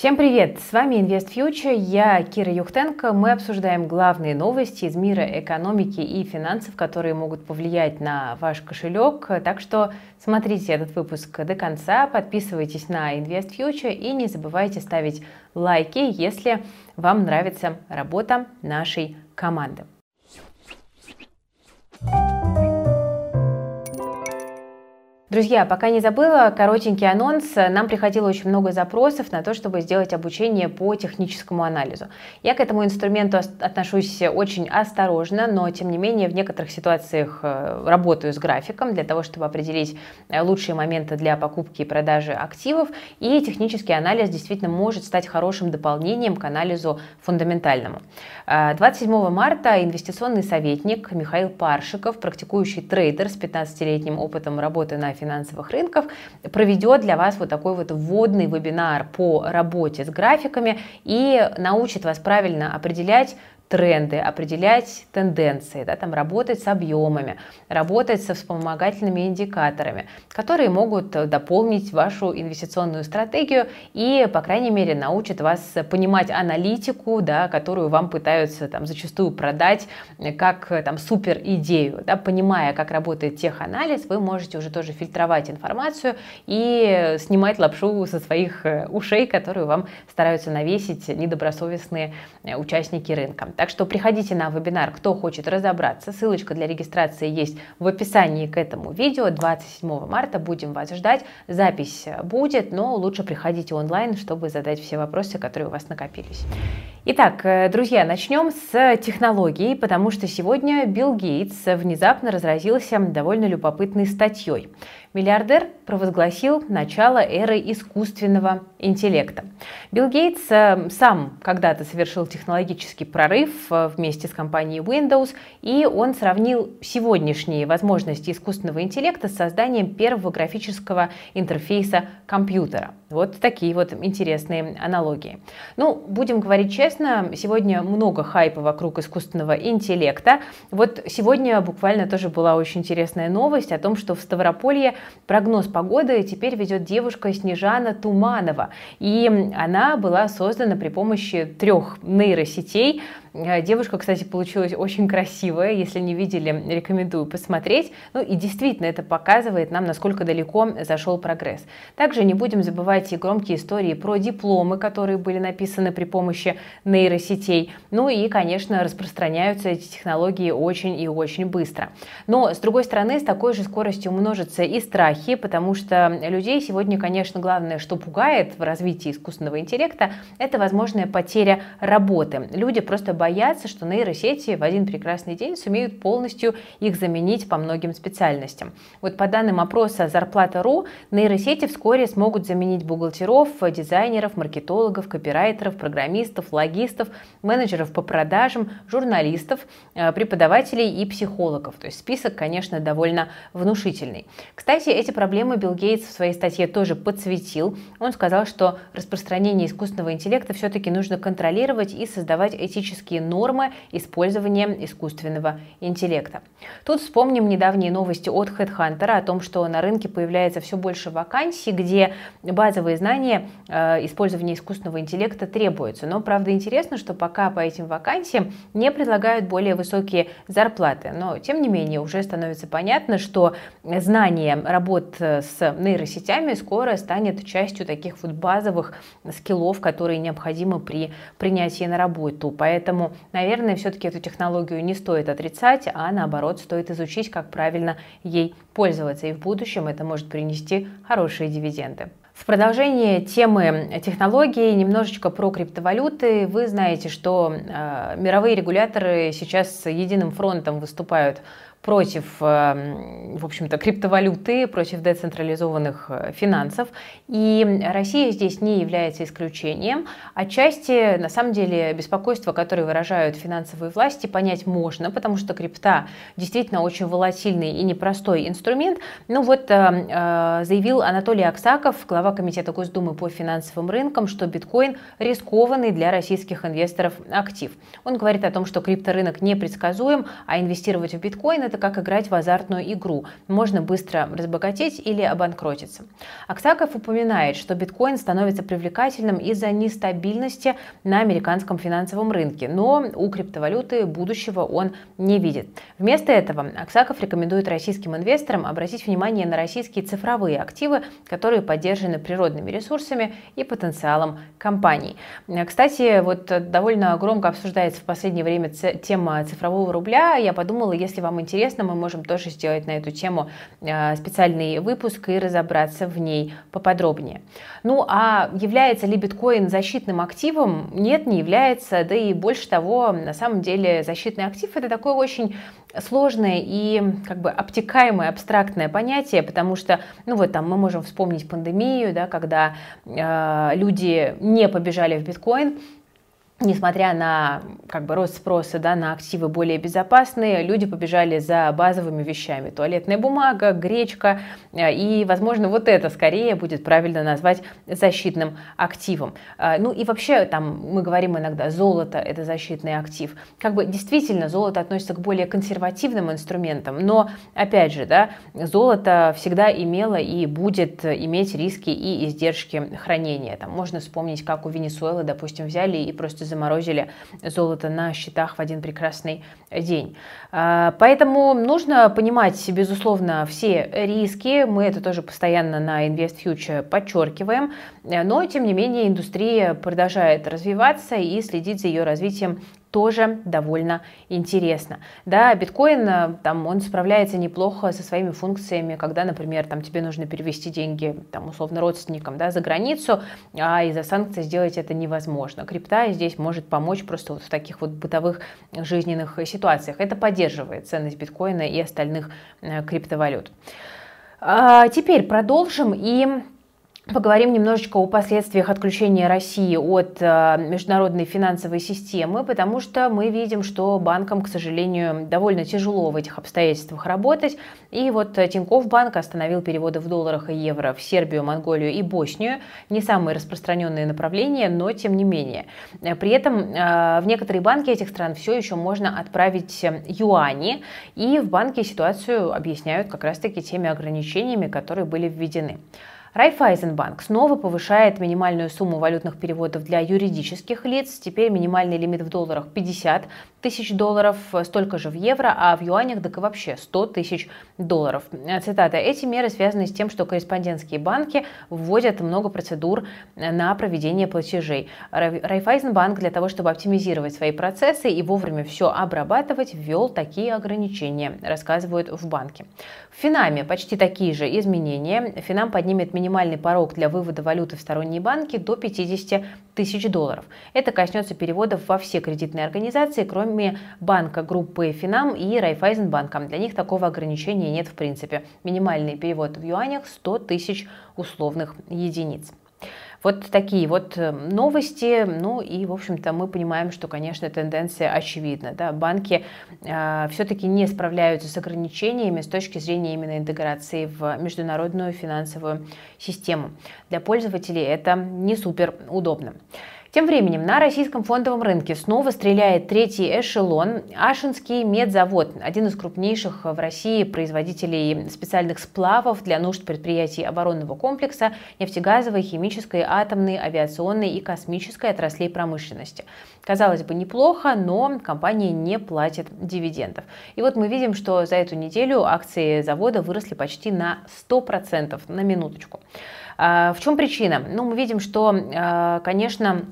Всем привет! С вами Invest Future, я Кира Юхтенко. Мы обсуждаем главные новости из мира экономики и финансов, которые могут повлиять на ваш кошелек. Так что смотрите этот выпуск до конца, подписывайтесь на Invest Future и не забывайте ставить лайки, если вам нравится работа нашей команды. Друзья, пока не забыла, коротенький анонс. Нам приходило очень много запросов на то, чтобы сделать обучение по техническому анализу. Я к этому инструменту отношусь очень осторожно, но тем не менее в некоторых ситуациях э, работаю с графиком для того, чтобы определить э, лучшие моменты для покупки и продажи активов. И технический анализ действительно может стать хорошим дополнением к анализу фундаментальному. 27 э, марта инвестиционный советник Михаил Паршиков, практикующий трейдер с 15-летним опытом работы на финансовых рынков проведет для вас вот такой вот вводный вебинар по работе с графиками и научит вас правильно определять тренды, определять тенденции, да, там, работать с объемами, работать со вспомогательными индикаторами, которые могут дополнить вашу инвестиционную стратегию и, по крайней мере, научат вас понимать аналитику, да, которую вам пытаются там, зачастую продать как там, супер идею. Да, понимая, как работает теханализ, вы можете уже тоже фильтровать информацию и снимать лапшу со своих ушей, которую вам стараются навесить недобросовестные участники рынка. Так что приходите на вебинар, кто хочет разобраться. Ссылочка для регистрации есть в описании к этому видео. 27 марта будем вас ждать. Запись будет, но лучше приходите онлайн, чтобы задать все вопросы, которые у вас накопились. Итак, э, друзья, начнем с технологий, потому что сегодня Билл Гейтс внезапно разразился довольно любопытной статьей. Миллиардер провозгласил начало эры искусственного интеллекта. Билл Гейтс э, сам когда-то совершил технологический прорыв э, вместе с компанией Windows, и он сравнил сегодняшние возможности искусственного интеллекта с созданием первого графического интерфейса компьютера. Вот такие вот интересные аналогии. Ну, будем говорить честно, сегодня много хайпа вокруг искусственного интеллекта. Вот сегодня буквально тоже была очень интересная новость о том, что в Ставрополье прогноз погоды теперь ведет девушка Снежана Туманова. И она была создана при помощи трех нейросетей, девушка, кстати, получилась очень красивая. Если не видели, рекомендую посмотреть. Ну и действительно, это показывает нам, насколько далеко зашел прогресс. Также не будем забывать и громкие истории про дипломы, которые были написаны при помощи нейросетей. Ну и, конечно, распространяются эти технологии очень и очень быстро. Но, с другой стороны, с такой же скоростью множатся и страхи, потому что людей сегодня, конечно, главное, что пугает в развитии искусственного интеллекта, это возможная потеря работы. Люди просто боятся, что нейросети в один прекрасный день сумеют полностью их заменить по многим специальностям. Вот по данным опроса Зарплата.ру, нейросети вскоре смогут заменить бухгалтеров, дизайнеров, маркетологов, копирайтеров, программистов, логистов, менеджеров по продажам, журналистов, э, преподавателей и психологов. То есть список, конечно, довольно внушительный. Кстати, эти проблемы Билл Гейтс в своей статье тоже подсветил. Он сказал, что распространение искусственного интеллекта все-таки нужно контролировать и создавать этические этические нормы использования искусственного интеллекта. Тут вспомним недавние новости от HeadHunter о том, что на рынке появляется все больше вакансий, где базовые знания э, использования искусственного интеллекта требуются. Но, правда, интересно, что пока по этим вакансиям не предлагают более высокие зарплаты. Но, тем не менее, уже становится понятно, что знание работ с нейросетями скоро станет частью таких вот базовых скиллов, которые необходимы при принятии на работу. Поэтому Поэтому, наверное, все-таки эту технологию не стоит отрицать, а наоборот стоит изучить, как правильно ей пользоваться. И в будущем это может принести хорошие дивиденды. В продолжение темы технологий немножечко про криптовалюты. Вы знаете, что э, мировые регуляторы сейчас единым фронтом выступают против, эм, в общем-то, криптовалюты, против децентрализованных э, финансов. И Россия здесь не является исключением. Отчасти, на самом деле, беспокойство, которое выражают финансовые власти, понять можно, потому что крипта действительно очень волатильный и непростой инструмент. Ну вот э, э, заявил Анатолий Аксаков, глава Комитета Госдумы по финансовым рынкам, что биткоин рискованный для российских инвесторов актив. Он говорит о том, что крипторынок непредсказуем, а инвестировать в биткоин это как играть в азартную игру. Можно быстро разбогатеть или обанкротиться. Аксаков упоминает, что биткоин становится привлекательным из-за нестабильности на американском финансовом рынке, но у криптовалюты будущего он не видит. Вместо этого Аксаков рекомендует российским инвесторам обратить внимание на российские цифровые активы, которые поддержаны природными ресурсами и потенциалом компаний. Кстати, вот довольно громко обсуждается в последнее время тема цифрового рубля. Я подумала, если вам интересно, мы можем тоже сделать на эту тему э, специальный выпуск и разобраться в ней поподробнее. Ну а является ли биткоин защитным активом? Нет, не является. Да и больше того, на самом деле защитный актив это такое очень сложное и как бы обтекаемое, абстрактное понятие, потому что, ну вот там мы можем вспомнить пандемию, да, когда э, люди не побежали в биткоин, несмотря на как бы, рост спроса да, на активы более безопасные, люди побежали за базовыми вещами. Туалетная бумага, гречка. Э, и, возможно, вот это скорее будет правильно назвать защитным активом. Э, ну и вообще, там мы говорим иногда, золото – это защитный актив. Как бы действительно золото относится к более консервативным инструментам, но, опять же, да, золото всегда имело и будет иметь риски и издержки хранения. Там можно вспомнить, как у Венесуэлы, допустим, взяли и просто заморозили золото на счетах в один прекрасный день. А, поэтому нужно понимать, безусловно, все риски. Мы это тоже постоянно на Invest Future подчеркиваем. Но, тем не менее, индустрия продолжает развиваться и следить за ее развитием тоже довольно интересно. Да, биткоин, э, там, он справляется неплохо со своими функциями, когда, например, там, тебе нужно перевести деньги, там, условно, родственникам, да, за границу, а из-за санкций сделать это невозможно. Крипта здесь может помочь просто вот в таких вот бытовых жизненных ситуациях. Это поддерживает ценность биткоина и остальных э, криптовалют. А теперь продолжим и Поговорим немножечко о последствиях отключения России от э, международной финансовой системы, потому что мы видим, что банкам, к сожалению, довольно тяжело в этих обстоятельствах работать. И вот Тинькофф банк остановил переводы в долларах и евро в Сербию, Монголию и Боснию. Не самые распространенные направления, но тем не менее. При этом э, в некоторые банки этих стран все еще можно отправить юани. И в банке ситуацию объясняют как раз-таки теми ограничениями, которые были введены. Райфайзенбанк снова повышает минимальную сумму валютных переводов для юридических лиц. Теперь минимальный лимит в долларах 50 тысяч долларов, столько же в евро, а в юанях так и вообще 100 тысяч долларов. Цитата. Эти меры связаны с тем, что корреспондентские банки вводят много процедур на проведение платежей. Райфайзенбанк для того, чтобы оптимизировать свои процессы и вовремя все обрабатывать, ввел такие ограничения, рассказывают в банке. В Финаме почти такие же изменения. Финам поднимет минимальный порог для вывода валюты в сторонние банки до 50 тысяч долларов. Это коснется переводов во все кредитные организации, кроме банка группы Финам и Райфайзенбанка. Для них такого ограничения нет в принципе. Минимальный перевод в юанях 100 тысяч условных единиц. Вот такие вот э, новости. Ну и, в общем-то, мы понимаем, что, конечно, тенденция очевидна. Да? Банки э, все-таки не справляются с ограничениями с точки зрения именно интеграции в международную финансовую систему. Для пользователей это не супер удобно. Тем временем на российском фондовом рынке снова стреляет третий эшелон. Ашинский медзавод, один из крупнейших в России производителей специальных сплавов для нужд предприятий оборонного комплекса, нефтегазовой, химической, атомной, авиационной и космической отраслей промышленности. Казалось бы, неплохо, но компания не платит дивидендов. И вот мы видим, что за эту неделю акции завода выросли почти на 100%, на минуточку. А, в чем причина? Ну, мы видим, что, а, конечно,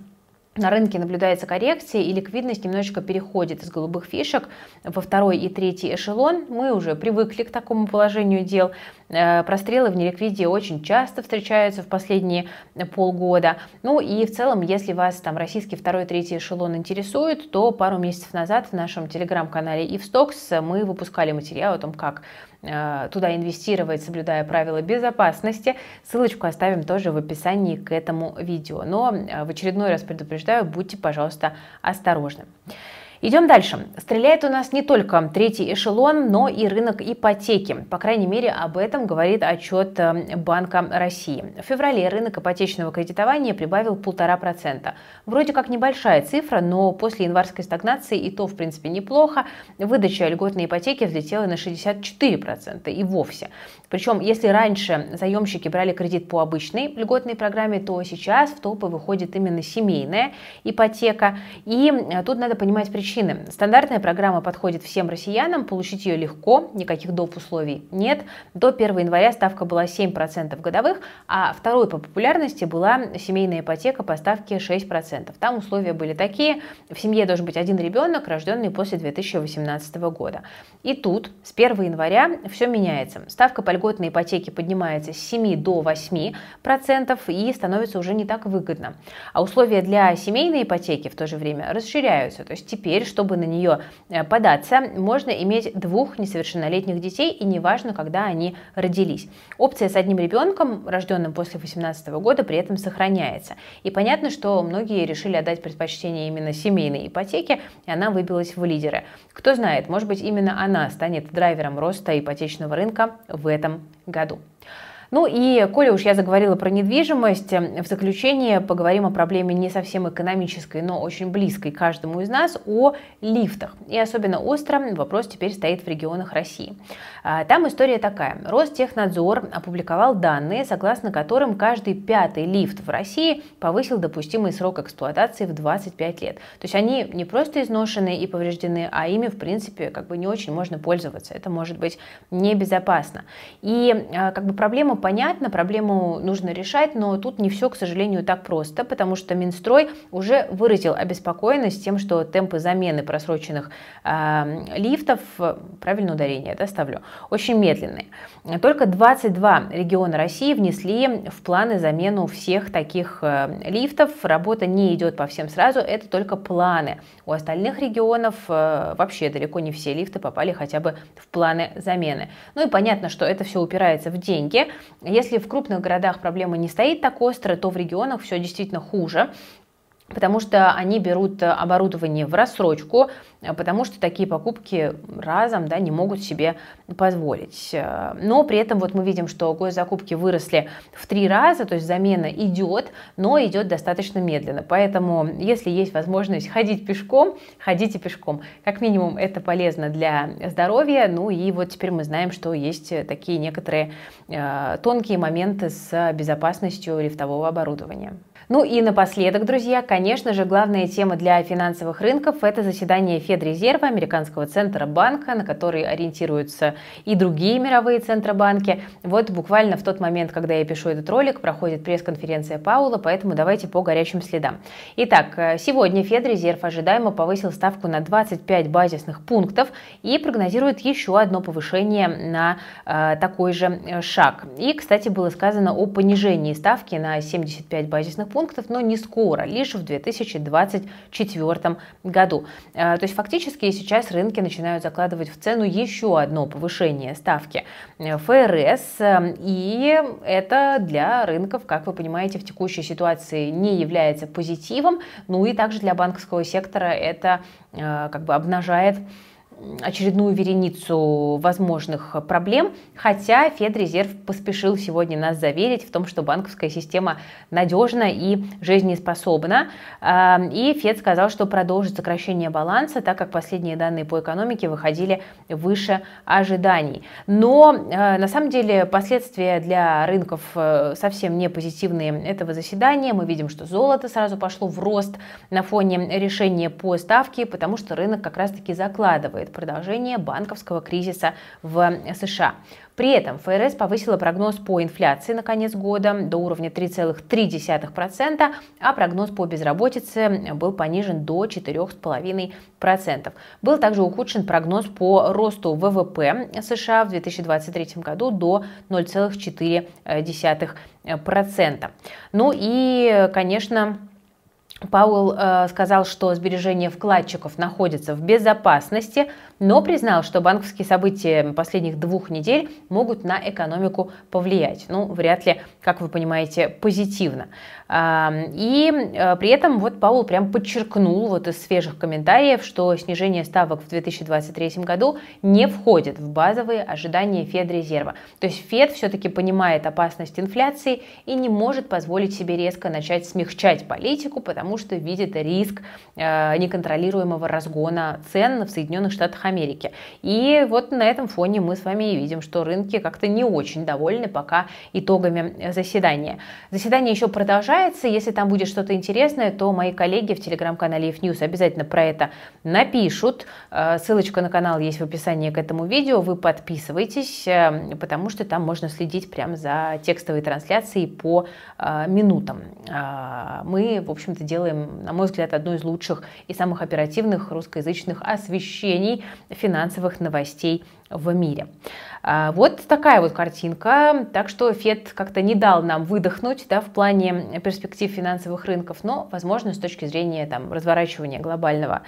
на рынке наблюдается коррекция, и ликвидность немножечко переходит из голубых фишек во второй и третий эшелон. Мы уже привыкли к такому положению дел. Э, прострелы в неликвиде очень часто встречаются в последние полгода. Ну и в целом, если вас там российский второй и третий эшелон интересует, то пару месяцев назад в нашем телеграм-канале Ивстокс мы выпускали материал о том, как туда инвестировать, соблюдая правила безопасности. Ссылочку оставим тоже в описании к этому видео. Но э, в очередной раз предупреждаю, будьте, пожалуйста, осторожны. Идем дальше. Стреляет у нас не только третий эшелон, но и рынок ипотеки. По крайней мере, об этом говорит отчет э, Банка России. В феврале рынок ипотечного кредитования прибавил полтора процента. Вроде как небольшая цифра, но после январской стагнации и то, в принципе, неплохо. Выдача льготной ипотеки взлетела на 64% и вовсе. Причем, если раньше заемщики брали кредит по обычной льготной программе, то сейчас в топы выходит именно семейная ипотека. И э, тут надо понимать причину причины. Стандартная программа подходит всем россиянам, получить ее легко, никаких доп. условий нет. До 1 января ставка была 7% годовых, а второй по популярности была семейная ипотека по ставке 6%. Там условия были такие, в семье должен быть один ребенок, рожденный после 2018 года. И тут с 1 января все меняется. Ставка по льготной ипотеке поднимается с 7 до 8% и становится уже не так выгодно. А условия для семейной ипотеки в то же время расширяются. То есть теперь теперь, чтобы на нее э, податься, можно иметь двух несовершеннолетних детей, и неважно, когда они родились. Опция с одним ребенком, рожденным после 18 года, при этом сохраняется. И понятно, что многие решили отдать предпочтение именно семейной ипотеке, и она выбилась в лидеры. Кто знает, может быть, именно она станет драйвером роста ипотечного рынка в этом году. Ну и, коли уж я заговорила про недвижимость, в заключение поговорим о проблеме не совсем экономической, но очень близкой каждому из нас, о лифтах. И особенно остро вопрос теперь стоит в регионах России. А, там история такая. Ростехнадзор опубликовал данные, согласно которым каждый пятый лифт в России повысил допустимый срок эксплуатации в 25 лет. То есть они не просто изношены и повреждены, а ими, в принципе, как бы не очень можно пользоваться. Это может быть небезопасно. И а, как бы проблема понятно, проблему нужно решать, но тут не все, к сожалению, так просто, потому что Минстрой уже выразил обеспокоенность тем, что темпы замены просроченных э, лифтов, правильное ударение, да, ставлю, очень медленные. Только 22 региона России внесли в планы замену всех таких э, лифтов. Работа не идет по всем сразу, это только планы. У остальных регионов э, вообще далеко не все лифты попали хотя бы в планы замены. Ну и понятно, что это все упирается в деньги. Если в крупных городах проблема не стоит так остро, то в регионах все действительно хуже потому что они берут оборудование в рассрочку, потому что такие покупки разом да, не могут себе позволить. Но при этом вот мы видим, что госзакупки выросли в три раза, то есть замена идет, но идет достаточно медленно. Поэтому, если есть возможность ходить пешком, ходите пешком. Как минимум, это полезно для здоровья. Ну и вот теперь мы знаем, что есть такие некоторые э, тонкие моменты с безопасностью лифтового оборудования. Ну и напоследок, друзья, конечно же, главная тема для финансовых рынков – это заседание Федрезерва, американского центробанка, на который ориентируются и другие мировые центробанки. Вот буквально в тот момент, когда я пишу этот ролик, проходит пресс-конференция Паула, поэтому давайте по горячим следам. Итак, сегодня Федрезерв ожидаемо повысил ставку на 25 базисных пунктов и прогнозирует еще одно повышение на э, такой же э, шаг. И, кстати, было сказано о понижении ставки на 75 базисных пунктов, но не скоро, лишь в 2024 году. Э, то есть фактически сейчас рынки начинают закладывать в цену еще одно повышение ставки. Э, ФРС, э, и это для рынков, как вы понимаете, в текущей ситуации не является позитивом, ну и также для банковского сектора это как бы обнажает очередную вереницу возможных проблем, хотя Федрезерв поспешил сегодня нас заверить в том, что банковская система надежна и жизнеспособна. А, и Фед сказал, что продолжит сокращение баланса, так как последние данные по экономике выходили выше ожиданий. Но а, на самом деле последствия для рынков э, совсем не позитивные этого заседания. Мы видим, что золото сразу пошло в рост на фоне решения по ставке, потому что рынок как раз-таки закладывает ожидает продолжения банковского кризиса в США. При этом ФРС повысила прогноз по инфляции на конец года до уровня 3,3%, а прогноз по безработице был понижен до 4,5%. Был также ухудшен прогноз по росту ВВП США в 2023 году до 0,4%. Ну и, конечно, Пауэлл э, сказал, что сбережения вкладчиков находятся в безопасности, но признал, что банковские события последних двух недель могут на экономику повлиять. Ну, вряд ли, как вы понимаете, позитивно. И э, при этом вот Паул прям подчеркнул вот из свежих комментариев, что снижение ставок в 2023 году не входит в базовые ожидания Федрезерва. То есть Фед все-таки понимает опасность инфляции и не может позволить себе резко начать смягчать политику, потому что видит риск э, неконтролируемого разгона цен в Соединенных Штатах Америки. И вот на этом фоне мы с вами и видим, что рынки как-то не очень довольны пока итогами заседания. Заседание еще продолжается продолжается. Если там будет что-то интересное, то мои коллеги в телеграм-канале News обязательно про это напишут. Э, ссылочка на канал есть в описании к этому видео. Вы подписывайтесь, э, потому что там можно следить прямо за текстовой трансляцией по э, минутам. Мы, в общем-то, делаем, на мой взгляд, одно из лучших и самых оперативных русскоязычных освещений финансовых новостей в мире. А, вот такая вот картинка. Так что Фед как-то не дал нам выдохнуть да, в плане перспектив финансовых рынков, но, возможно, с точки зрения там, разворачивания глобального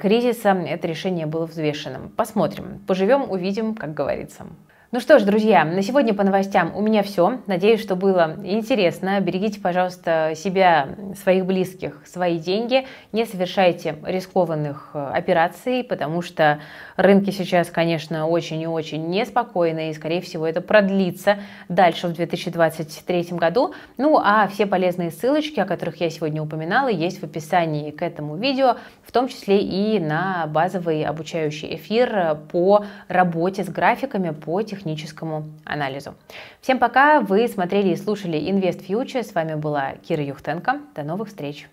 кризиса это решение было взвешенным. Посмотрим, поживем, увидим, как говорится. Ну что ж, друзья, на сегодня по новостям у меня все. Надеюсь, что было интересно. Берегите, пожалуйста, себя, своих близких, свои деньги. Не совершайте рискованных э, операций, потому что рынки сейчас, конечно, очень и очень неспокойны, и, скорее всего, это продлится дальше в 2023 году. Ну, а все полезные ссылочки, о которых я сегодня упоминала, есть в описании к этому видео, в том числе и на базовый обучающий эфир по работе с графиками, по техническим техническому анализу. Всем пока, вы смотрели и слушали Invest Future, с вами была Кира Юхтенко, до новых встреч!